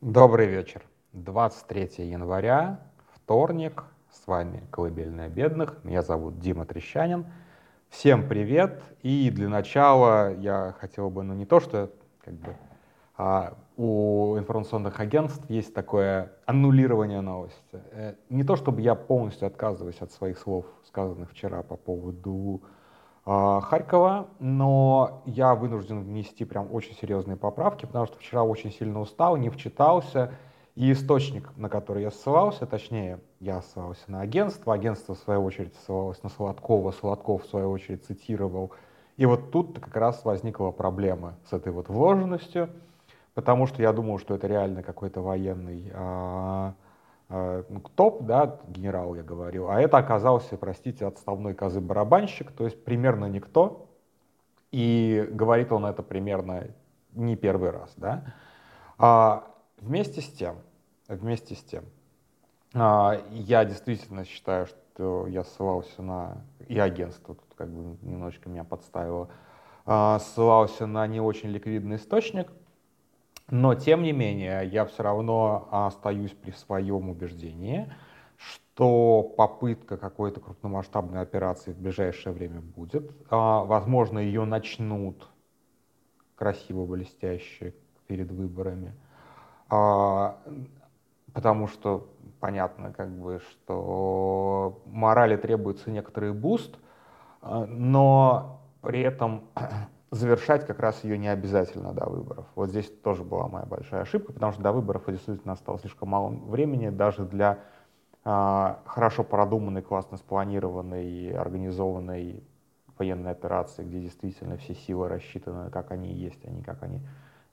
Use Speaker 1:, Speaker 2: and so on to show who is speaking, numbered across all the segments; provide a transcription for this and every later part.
Speaker 1: Добрый вечер. 23 января, вторник. С вами «Колыбельная бедных». Меня зовут Дима Трещанин. Всем привет. И для начала я хотел бы, ну не то, что как бы а, у информационных агентств есть такое аннулирование новости. Э, не то, чтобы я полностью отказываюсь от своих слов, сказанных вчера по поводу Харькова, но я вынужден внести прям очень серьезные поправки, потому что вчера очень сильно устал, не вчитался, и источник, на который я ссылался, точнее, я ссылался на агентство, агентство в свою очередь ссылалось на Солодкова, Солодков в свою очередь цитировал. И вот тут как раз возникла проблема с этой вот вложенностью, потому что я думал, что это реально какой-то военный а, топ, да, генерал я говорил, а это оказался, простите, отставной козы-барабанщик, то есть примерно никто, и говорит он это примерно не первый раз, да. А, вместе с тем, вместе с тем, а, я действительно считаю, что я ссылался на, и агентство тут как бы немножечко меня подставило, а, ссылался на не очень ликвидный источник, но, тем не менее, я все равно остаюсь при своем убеждении, что попытка какой-то крупномасштабной операции в ближайшее время будет. А, возможно, ее начнут красиво, блестяще перед выборами. А, потому что понятно, как бы, что морали требуется некоторый буст, а, но при этом завершать как раз ее не обязательно до выборов. Вот здесь тоже была моя большая ошибка, потому что до выборов действительно осталось слишком мало времени даже для э, хорошо продуманной, классно спланированной, организованной военной операции, где действительно все силы рассчитаны, как они есть, а не как они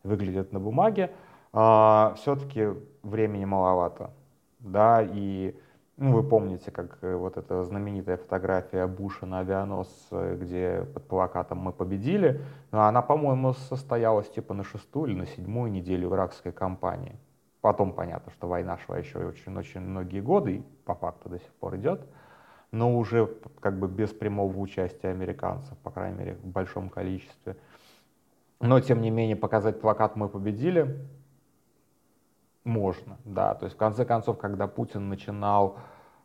Speaker 1: выглядят на бумаге. Э, а, все-таки времени маловато. Да, и ну, вы помните, как э, вот эта знаменитая фотография Буша на авианосце, где под плакатом «Мы победили», она, по-моему, состоялась типа на шестую или на седьмую неделю иракской кампании. Потом понятно, что война шла еще очень-очень многие годы, и по факту до сих пор идет, но уже как бы без прямого участия американцев, по крайней мере, в большом количестве. Но, тем не менее, показать плакат «Мы победили» можно, да. То есть, в конце концов, когда Путин начинал,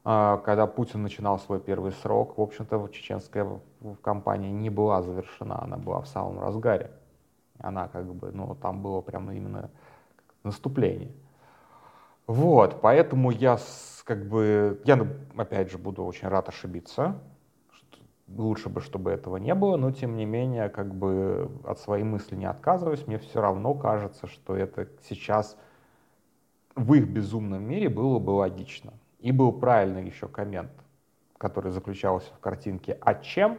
Speaker 1: когда Путин начинал свой первый срок, в общем-то, чеченская кампания не была завершена, она была в самом разгаре. Она как бы, ну, там было прямо именно наступление. Вот, поэтому я как бы, я опять же буду очень рад ошибиться, лучше бы, чтобы этого не было, но тем не менее, как бы от своей мысли не отказываюсь, мне все равно кажется, что это сейчас в их безумном мире было бы логично. И был правильный еще коммент, который заключался в картинке «А чем?».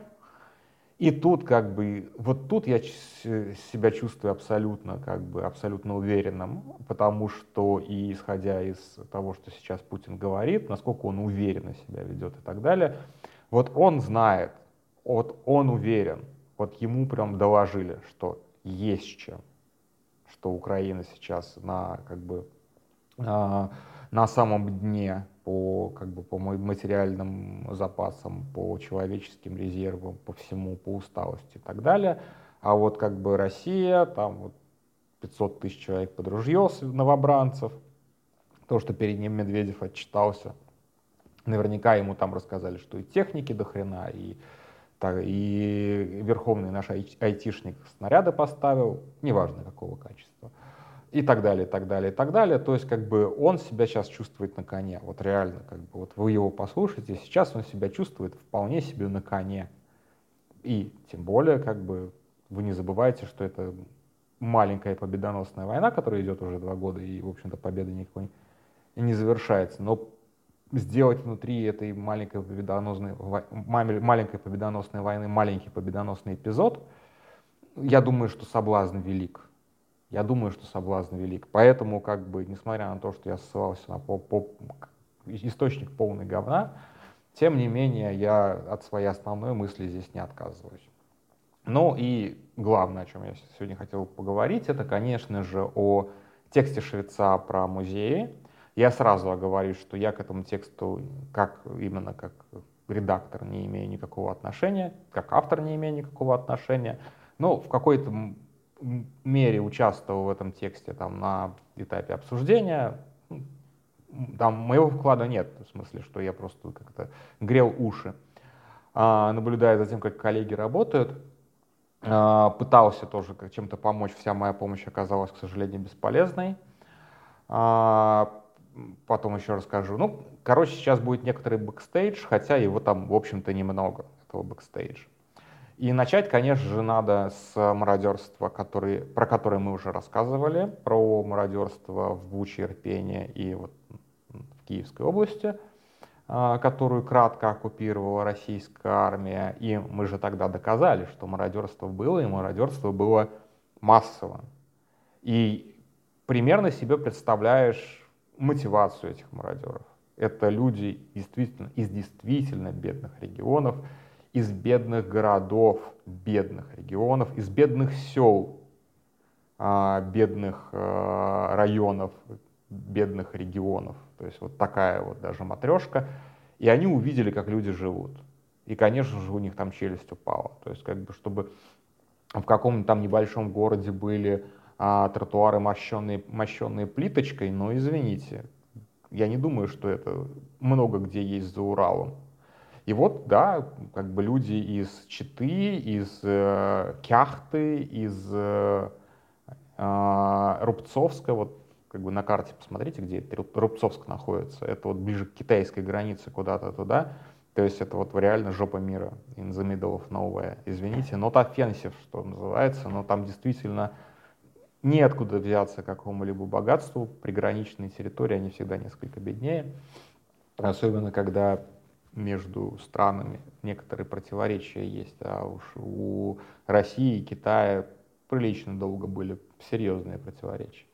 Speaker 1: И тут как бы, вот тут я себя чувствую абсолютно, как бы, абсолютно уверенным, потому что и исходя из того, что сейчас Путин говорит, насколько он уверенно себя ведет и так далее, вот он знает, вот он уверен, вот ему прям доложили, что есть чем, что Украина сейчас на как бы а, на самом дне по, как бы, по материальным запасам, по человеческим резервам, по всему, по усталости и так далее. А вот как бы Россия, там вот 500 тысяч человек под ружье новобранцев, то, что перед ним Медведев отчитался, наверняка ему там рассказали, что и техники до хрена, и, так, и верховный наш айтишник снаряды поставил, неважно какого качества и так далее, и так далее, и так далее. То есть как бы он себя сейчас чувствует на коне, вот реально, как бы вот вы его послушаете, сейчас он себя чувствует вполне себе на коне. И тем более как бы вы не забывайте, что это маленькая победоносная война, которая идет уже два года, и, в общем-то, победа никакой не завершается. Но сделать внутри этой маленькой победоносной, маленькой победоносной войны маленький победоносный эпизод, я думаю, что соблазн велик я думаю, что соблазн велик. Поэтому, как бы, несмотря на то, что я ссылался на по, по, источник полный говна, тем не менее, я от своей основной мысли здесь не отказываюсь. Ну и главное, о чем я сегодня хотел поговорить, это, конечно же, о тексте Швеца про музеи. Я сразу оговорюсь, что я к этому тексту, как именно как редактор, не имею никакого отношения, как автор не имею никакого отношения. Но в какой-то мере участвовал в этом тексте там, на этапе обсуждения. Там моего вклада нет, в смысле, что я просто как-то грел уши, а, наблюдая за тем, как коллеги работают. А, пытался тоже чем-то помочь, вся моя помощь оказалась, к сожалению, бесполезной. А, потом еще расскажу. Ну, короче, сейчас будет некоторый бэкстейдж, хотя его там, в общем-то, немного, этого бэкстейджа. И начать, конечно же, надо с мародерства, который, про которое мы уже рассказывали, про мародерство в Буче, Ирпене и вот в Киевской области, а, которую кратко оккупировала российская армия. И мы же тогда доказали, что мародерство было, и мародерство было массово. И примерно себе представляешь мотивацию этих мародеров. Это люди действительно, из действительно бедных регионов, из бедных городов, бедных регионов, из бедных сел, а, бедных а, районов, бедных регионов. То есть вот такая вот даже матрешка. И они увидели, как люди живут. И, конечно же, у них там челюсть упала. То есть как бы, чтобы в каком-то там небольшом городе были а, тротуары, мощенные, мощенные плиточкой, но извините, я не думаю, что это много где есть за Уралом. И вот, да, как бы люди из Читы, из э, Кяхты, из э, э, Рубцовска, вот как бы на карте посмотрите, где Рубцовск находится, это вот ближе к китайской границе куда-то туда, то есть это вот реально жопа мира, in the middle of nowhere, извините, not offensive, что называется, но там действительно неоткуда взяться какому-либо богатству, приграничные территории, они всегда несколько беднее, особенно когда между странами некоторые противоречия есть, а уж у России и Китая прилично долго были серьезные противоречия.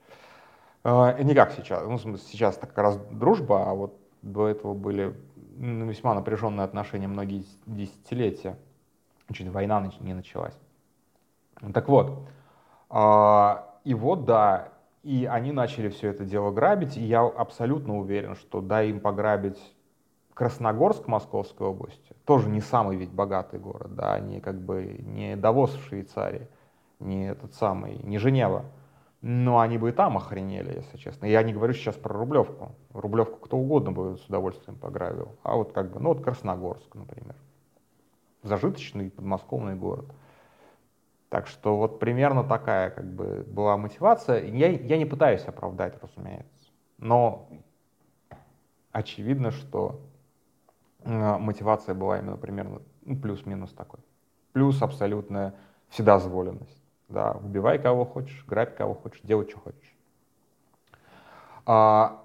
Speaker 1: А, не как сейчас, ну, сейчас так как раз дружба, а вот до этого были весьма напряженные отношения многие десятилетия, чуть война не началась. Так вот, а, и вот да, и они начали все это дело грабить, и я абсолютно уверен, что да, им пограбить Красногорск Московской области, тоже не самый ведь богатый город, да, не как бы не Давос в Швейцарии, не этот самый, не Женева, но они бы и там охренели, если честно. Я не говорю сейчас про Рублевку. Рублевку кто угодно бы с удовольствием пограбил. А вот как бы, ну вот Красногорск, например. Зажиточный подмосковный город. Так что вот примерно такая как бы была мотивация. Я, я не пытаюсь оправдать, разумеется. Но очевидно, что мотивация была именно примерно ну, плюс-минус такой. Плюс абсолютная вседозволенность. Да, убивай кого хочешь, грабь кого хочешь, делай, что хочешь. А,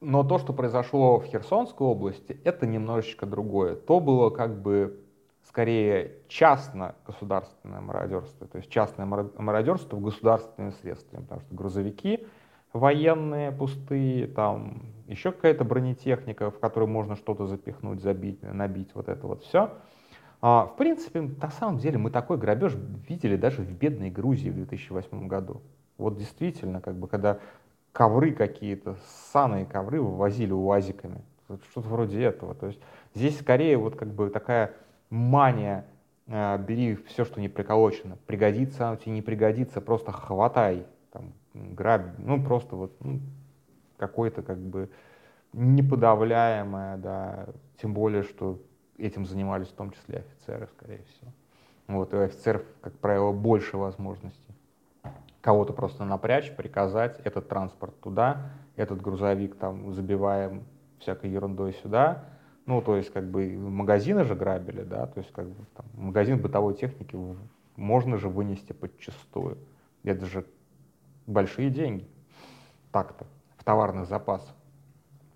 Speaker 1: но то, что произошло в Херсонской области, это немножечко другое. То было как бы скорее частно-государственное мародерство, то есть частное мародерство в государственными средствами, потому что грузовики военные пустые, там еще какая-то бронетехника, в которую можно что-то запихнуть, забить, набить, вот это вот все. А, в принципе, на самом деле мы такой грабеж видели даже в бедной Грузии в 2008 году. Вот действительно, как бы, когда ковры какие-то, ссаные ковры вывозили уазиками. Что-то вроде этого. То есть здесь скорее вот как бы такая мания э, бери все, что не приколочено. Пригодится оно тебе, не пригодится, просто хватай. Там, грабь, ну просто вот ну, какое-то как бы неподавляемое, да, тем более, что этим занимались в том числе офицеры, скорее всего. Вот, и у офицеров, как правило, больше возможностей. Кого-то просто напрячь, приказать, этот транспорт туда, этот грузовик там забиваем всякой ерундой сюда. Ну, то есть, как бы, магазины же грабили, да, то есть, как бы, там, магазин бытовой техники можно же вынести подчастую. Это же большие деньги. Так-то, товарных запасах.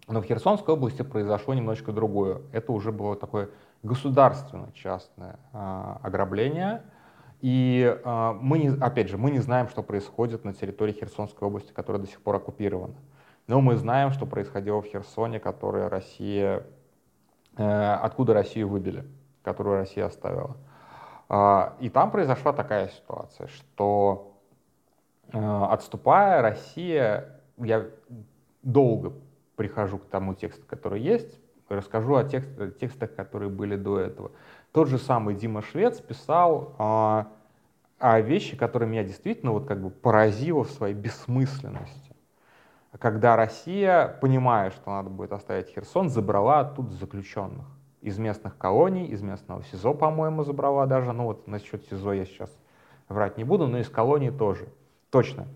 Speaker 1: Но в Херсонской области произошло немножечко другое. Это уже было такое государственно-частное а, ограбление. И а, мы, не, опять же, мы не знаем, что происходит на территории Херсонской области, которая до сих пор оккупирована. Но мы знаем, что происходило в Херсоне, которое Россия, э, откуда Россию выбили, которую Россия оставила. А, и там произошла такая ситуация, что Э, отступая, Россия, я долго прихожу к тому тексту, который есть, расскажу о текст, текстах, которые были до этого. Тот же самый Дима Швец писал, а вещи, которые меня действительно вот как бы поразило в своей бессмысленности. Когда Россия, понимая, что надо будет оставить Херсон, забрала оттуда заключенных из местных колоний, из местного СИЗО, по-моему, забрала даже. Ну вот насчет СИЗО я сейчас врать не буду, но из колонии тоже. Точно.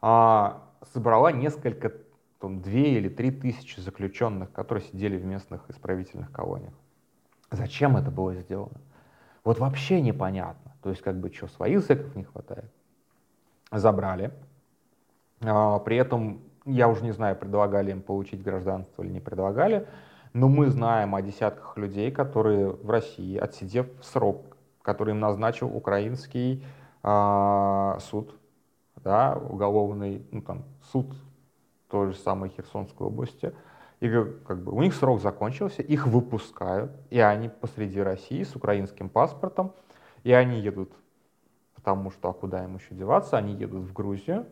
Speaker 1: А, собрала несколько, там, две или три тысячи заключенных, которые сидели в местных исправительных колониях. Зачем это было сделано? Вот вообще непонятно. То есть, как бы, что, своих зэков не хватает? Забрали. А, при этом, я уже не знаю, предлагали им получить гражданство или не предлагали, но мы знаем о десятках людей, которые в России, отсидев срок, который им назначил украинский а, суд, да, уголовный, ну там суд той же самой Херсонской области, и как бы у них срок закончился, их выпускают, и они посреди России с украинским паспортом, и они едут, потому что а куда им еще деваться, они едут в Грузию,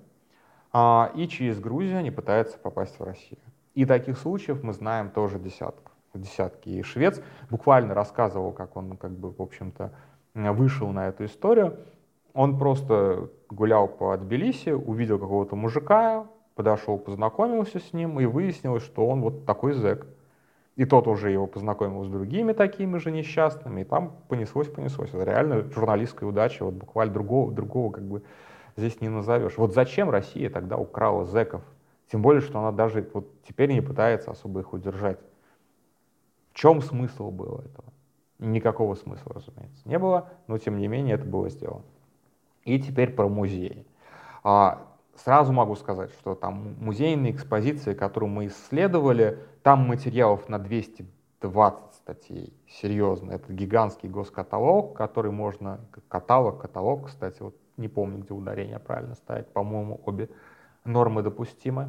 Speaker 1: а, и через Грузию они пытаются попасть в Россию. И таких случаев мы знаем тоже десятки. десятки. И швец буквально рассказывал, как он, как бы, в общем-то, вышел на эту историю. Он просто гулял по Тбилиси, увидел какого-то мужика, подошел, познакомился с ним, и выяснилось, что он вот такой зэк. И тот уже его познакомил с другими такими же несчастными, и там понеслось, понеслось. Это реально журналистская удача, вот буквально другого, другого как бы здесь не назовешь. Вот зачем Россия тогда украла зэков? Тем более, что она даже вот теперь не пытается особо их удержать. В чем смысл было этого? Никакого смысла, разумеется, не было, но тем не менее это было сделано. И теперь про музеи. А, сразу могу сказать, что там музейные экспозиции, которые мы исследовали, там материалов на 220 статей. Серьезно, это гигантский госкаталог, который можно, каталог, каталог, кстати, вот не помню, где ударение правильно ставить, по-моему, обе нормы допустимы.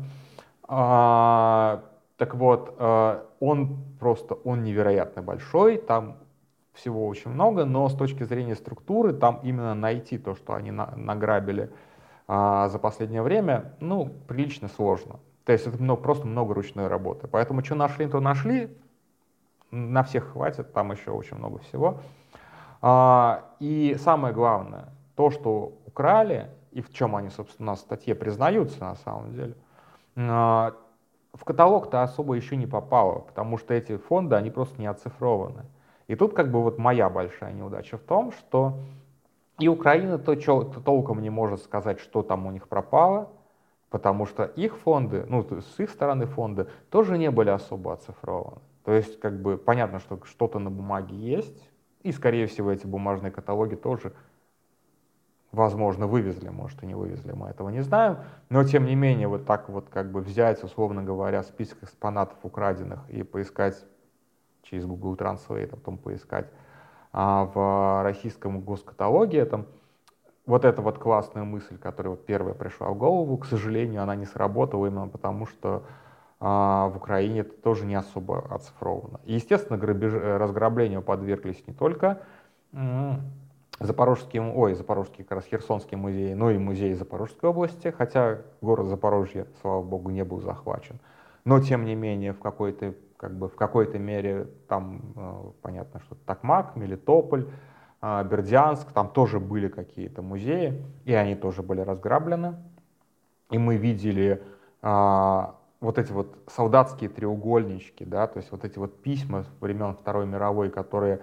Speaker 1: А, так вот, а, он просто, он невероятно большой, там всего очень много, но с точки зрения структуры, там именно найти то, что они на, награбили а, за последнее время, ну, прилично сложно. То есть это много, просто много ручной работы. Поэтому что нашли, то нашли, на всех хватит, там еще очень много всего. А, и самое главное, то, что украли, и в чем они, собственно, в статье признаются на самом деле, а, в каталог-то особо еще не попало, потому что эти фонды, они просто не оцифрованы. И тут как бы вот моя большая неудача в том, что и Украина то, то толком не может сказать, что там у них пропало, потому что их фонды, ну, с их стороны фонды, тоже не были особо оцифрованы. То есть, как бы, понятно, что что-то на бумаге есть, и, скорее всего, эти бумажные каталоги тоже возможно, вывезли, может, и не вывезли, мы этого не знаем, но, тем не менее, вот так вот как бы взять, условно говоря, список экспонатов украденных и поискать через Google Translate, а потом поискать а, в российском госкаталоге, там, вот эта вот классная мысль, которая вот первая пришла в голову, к сожалению, она не сработала именно потому, что а, в Украине это тоже не особо оцифровано. И, естественно, грабеж, разграблению подверглись не только Запорожский, ой, Запорожский, как раз Херсонский музей, ну и музей Запорожской области, хотя город Запорожье, слава богу, не был захвачен. Но, тем не менее, в какой-то как бы в какой-то мере там э, понятно, что Токмак, Мелитополь, э, Бердянск, там тоже были какие-то музеи, и они тоже были разграблены. И мы видели э, вот эти вот солдатские треугольнички, да, то есть вот эти вот письма времен Второй мировой, которые,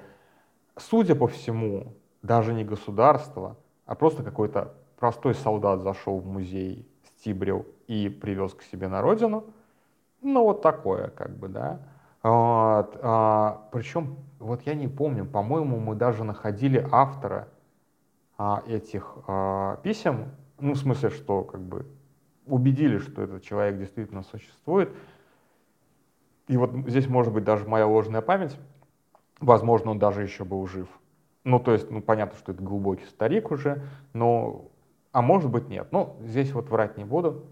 Speaker 1: судя по всему, даже не государство, а просто какой-то простой солдат зашел в музей, стибрил и привез к себе на родину. Ну, вот такое, как бы, да. Вот, а, причем, вот я не помню, по-моему, мы даже находили автора а, этих а, писем, ну, в смысле, что, как бы, убедили, что этот человек действительно существует. И вот здесь может быть даже моя ложная память, возможно, он даже еще был жив. Ну, то есть, ну, понятно, что это глубокий старик уже, но, а может быть, нет. Ну, здесь вот врать не буду.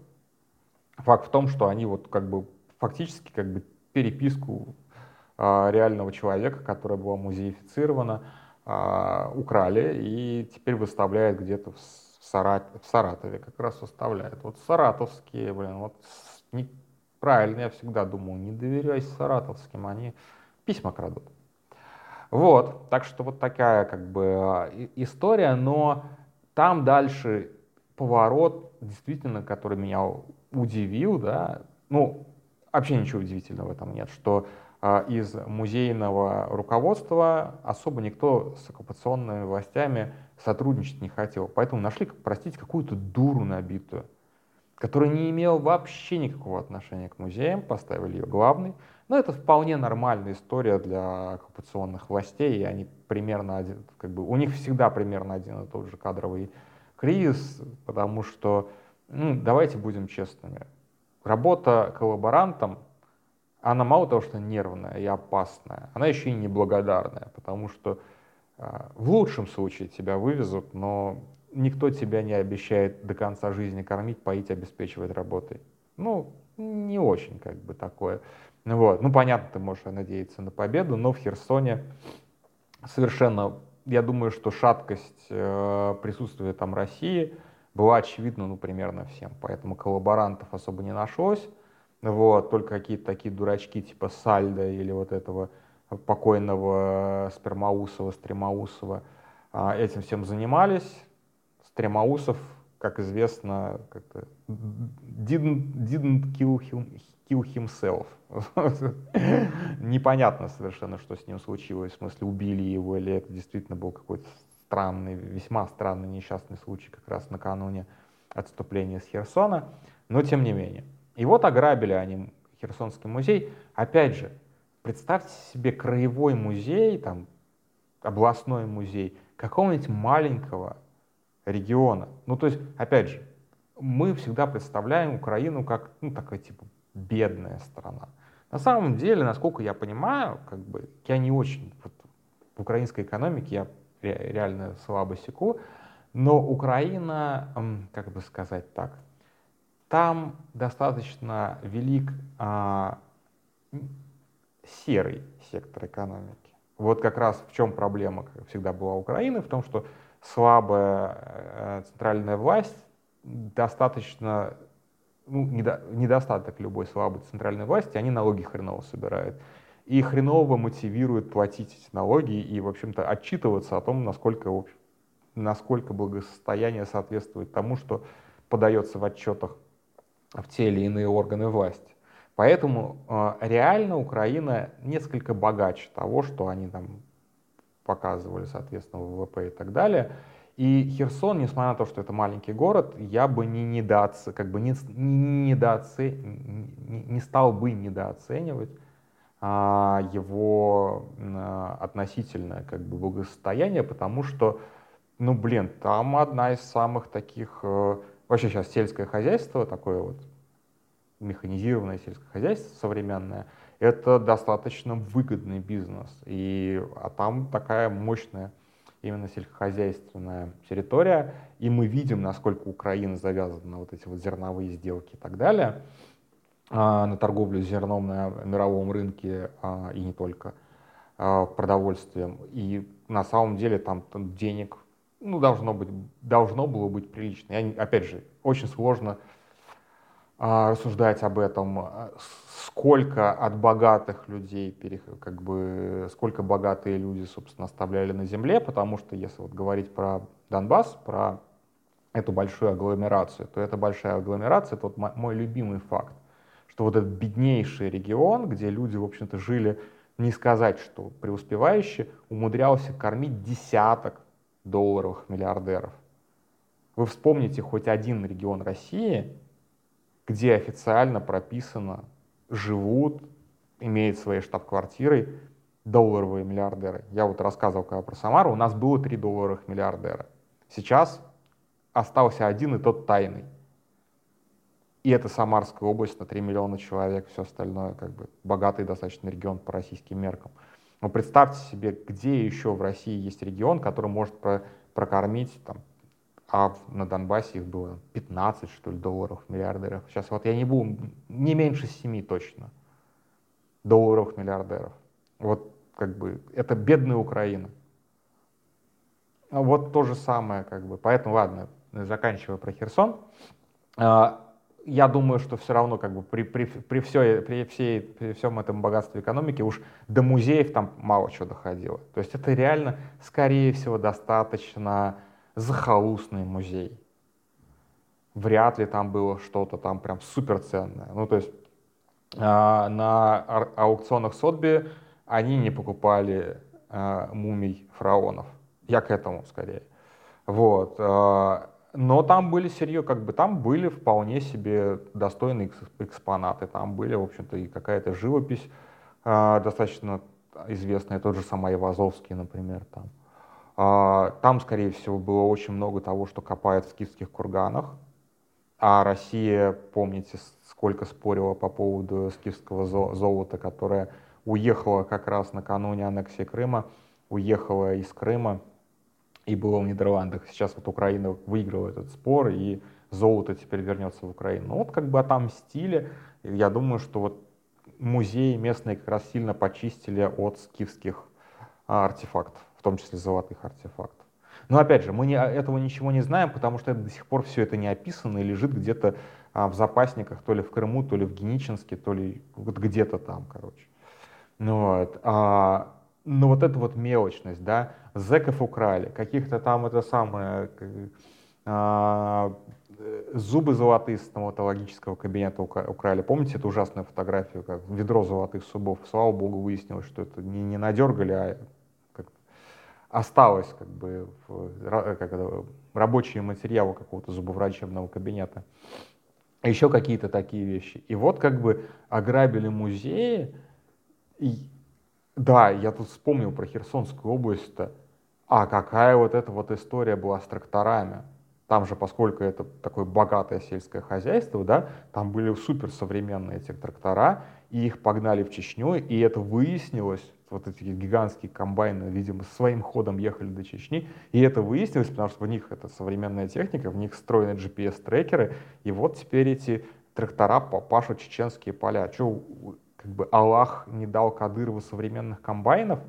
Speaker 1: Факт в том, что они вот как бы фактически как бы переписку а, реального человека, которая была музеифицирована, а, украли и теперь выставляют где-то в, Сарат, в Саратове, как раз выставляют. Вот саратовские, блин, вот не, правильно, я всегда думал, не доверяйся саратовским, они письма крадут. Вот, так что вот такая как бы история, но там дальше поворот, действительно, который меня удивил, да, ну, вообще ничего удивительного в этом нет, что э, из музейного руководства особо никто с оккупационными властями сотрудничать не хотел. Поэтому нашли, простите, какую-то дуру набитую, которая не имела вообще никакого отношения к музеям, поставили ее главной. Но это вполне нормальная история для оккупационных властей, и они примерно один, как бы, у них всегда примерно один и тот же кадровый кризис, потому что, ну, давайте будем честными, работа коллаборантом, она мало того, что нервная и опасная, она еще и неблагодарная, потому что э, в лучшем случае тебя вывезут, но никто тебя не обещает до конца жизни кормить, поить, обеспечивать работой. Ну, не очень как бы такое. Вот. Ну, понятно, ты можешь надеяться на победу, но в Херсоне совершенно, я думаю, что шаткость э, присутствия там России была очевидна, ну, примерно всем. Поэтому коллаборантов особо не нашлось. Вот, только какие-то такие дурачки типа Сальда или вот этого покойного Спермаусова, Стремаусова э, этим всем занимались. Стремаусов, как известно, как-то didn't, didn't kill, him, kill himself. Непонятно совершенно, что с ним случилось, в смысле убили его, или это действительно был какой-то странный, весьма странный несчастный случай как раз накануне отступления с Херсона, но тем не менее. И вот ограбили они Херсонский музей. Опять же, представьте себе краевой музей, там, областной музей какого-нибудь маленького региона. Ну, то есть, опять же, мы всегда представляем Украину как, ну, такая, типа, бедная страна. На самом деле, насколько я понимаю, как бы, я не очень вот, в украинской экономике, я реально слабо секу, но Украина, как бы сказать так, там достаточно велик а, серый сектор экономики. Вот как раз в чем проблема, как всегда была Украины, в том, что слабая э, центральная власть достаточно ну, недо, недостаток любой слабой центральной власти, они налоги хреново собирают. И хреново мотивируют платить эти налоги и, в общем-то, отчитываться о том, насколько, насколько благосостояние соответствует тому, что подается в отчетах в те или иные органы власти. Поэтому э, реально Украина несколько богаче того, что они там показывали, соответственно, ВВП и так далее. И Херсон, несмотря на то, что это маленький город, я бы не, недооце, как бы не, не, недооце, не, не стал бы недооценивать его а, относительное как бы, благосостояние, потому что, ну блин, там одна из самых таких, а, вообще сейчас сельское хозяйство, такое вот механизированное сельское хозяйство современное, это достаточно выгодный бизнес. И, а там такая мощная именно сельскохозяйственная территория, и мы видим, насколько Украина завязана на вот эти вот зерновые сделки и так далее, а, на торговлю зерном на мировом рынке а, и не только а, продовольствием. И на самом деле там, там денег ну, должно, быть, должно было быть прилично. Я, опять же, очень сложно рассуждать об этом, сколько от богатых людей, как бы, сколько богатые люди, собственно, оставляли на земле, потому что если вот говорить про Донбасс, про эту большую агломерацию, то эта большая агломерация, это вот мой любимый факт, что вот этот беднейший регион, где люди, в общем-то, жили, не сказать, что преуспевающие, умудрялся кормить десяток долларовых миллиардеров. Вы вспомните хоть один регион России, где официально прописано живут, имеют свои штаб-квартиры долларовые миллиардеры. Я вот рассказывал когда про Самару, у нас было три долларовых миллиардера. Сейчас остался один и тот тайный. И это Самарская область на 3 миллиона человек, все остальное как бы богатый достаточно регион по российским меркам. Но представьте себе, где еще в России есть регион, который может про прокормить там, а на Донбассе их было 15, что ли, долларов миллиардеров. Сейчас вот я не буду, не меньше 7 точно долларов миллиардеров. Вот как бы это бедная Украина. А вот то же самое, как бы. Поэтому, ладно, заканчивая про Херсон. А, я думаю, что все равно как бы при, при, при, все, при, всей, при всем этом богатстве экономики уж до музеев там мало чего доходило. То есть это реально, скорее всего, достаточно захолустный музей. Вряд ли там было что-то там прям суперценное. Ну, то есть а, на аукционах Сотби они не покупали а, мумий фараонов. Я к этому скорее. Вот. А, но там были серьезно, как бы там были вполне себе достойные экспонаты. Там были, в общем-то, и какая-то живопись достаточно известная, тот же самый Ивазовский, например, там. Там, скорее всего, было очень много того, что копают в скифских курганах. А Россия, помните, сколько спорила по поводу скифского золота, которое уехало как раз накануне аннексии Крыма, уехало из Крыма и было в Нидерландах. Сейчас вот Украина выиграла этот спор, и золото теперь вернется в Украину. Ну, вот как бы отомстили. Я думаю, что вот музеи местные как раз сильно почистили от скифских а, артефактов, в том числе золотых артефактов. Но опять же, мы не, этого ничего не знаем, потому что до сих пор все это не описано и лежит где-то а, в запасниках, то ли в Крыму, то ли в Геничинске, то ли вот где-то там, короче. Ну, вот. А, но вот эта вот мелочность, да, зэков украли, каких-то там это самое, а, зубы золотые с стоматологического кабинета украли. Помните эту ужасную фотографию, как ведро золотых зубов? Слава богу, выяснилось, что это не, не надергали, а осталось как бы в, как это, рабочие материалы какого-то зубоврачебного кабинета. Еще какие-то такие вещи. И вот как бы ограбили музеи. И, да, я тут вспомнил про Херсонскую область-то. А какая вот эта вот история была с тракторами. Там же, поскольку это такое богатое сельское хозяйство, да, там были суперсовременные эти трактора, и их погнали в Чечню, и это выяснилось, вот эти гигантские комбайны, видимо, своим ходом ехали до Чечни, и это выяснилось, потому что в них это современная техника, в них встроены GPS-трекеры, и вот теперь эти трактора пашут чеченские поля. Че, как бы Аллах не дал Кадырову современных комбайнов,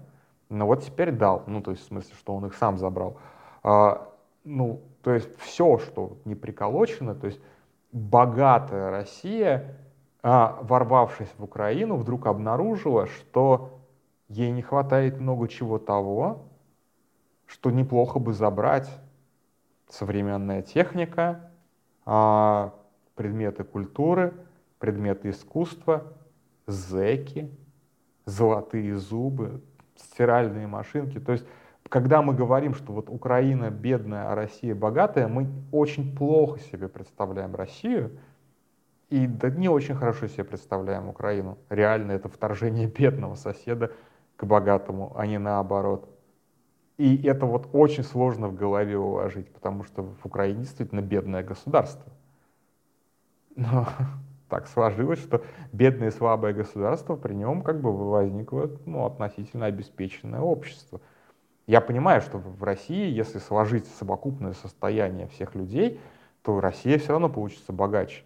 Speaker 1: но вот теперь дал, ну, то есть в смысле, что он их сам забрал. А, ну, то есть все, что не приколочено, то есть богатая Россия, а, ворвавшись в Украину, вдруг обнаружила, что ей не хватает много чего того, что неплохо бы забрать. Современная техника, а, предметы культуры, предметы искусства, зеки, золотые зубы, стиральные машинки. То есть, когда мы говорим, что вот Украина бедная, а Россия богатая, мы очень плохо себе представляем Россию, и да не очень хорошо себе представляем Украину. Реально это вторжение бедного соседа к богатому, а не наоборот. И это вот очень сложно в голове уложить, потому что в Украине действительно бедное государство. Но так сложилось, что бедное и слабое государство, при нем как бы возникло ну, относительно обеспеченное общество. Я понимаю, что в России, если сложить совокупное состояние всех людей, то Россия все равно получится богаче.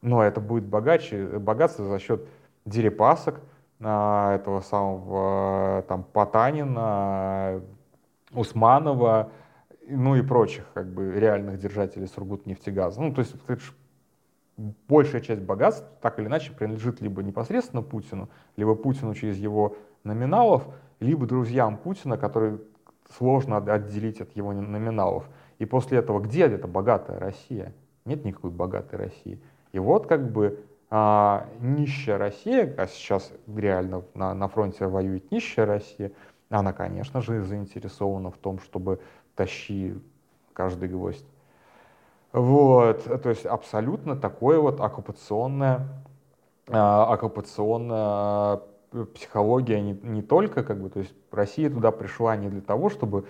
Speaker 1: Но это будет богаче, богатство за счет дерипасок, этого самого там Потанина, Усманова, ну и прочих как бы реальных держателей Сургутнефтегаза. Ну, то есть это же большая часть богатств так или иначе принадлежит либо непосредственно Путину, либо Путину через его номиналов, либо друзьям Путина, которые сложно отделить от его номиналов. И после этого где эта богатая Россия? Нет никакой богатой России. И вот как бы а, нищая Россия, а сейчас реально на, на фронте воюет нищая Россия, она, конечно же, заинтересована в том, чтобы тащи каждый гвоздь. Вот, то есть абсолютно такое вот оккупационное, а, оккупационная психология не, не только как бы, то есть Россия туда пришла не для того, чтобы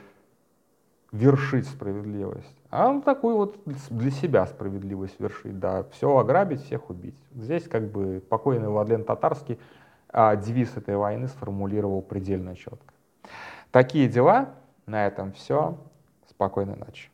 Speaker 1: вершить справедливость, а он такую вот для себя справедливость вершить, да, все ограбить, всех убить. Здесь как бы покойный Владлен Татарский а, девиз этой войны сформулировал предельно четко. Такие дела, на этом все, спокойной ночи.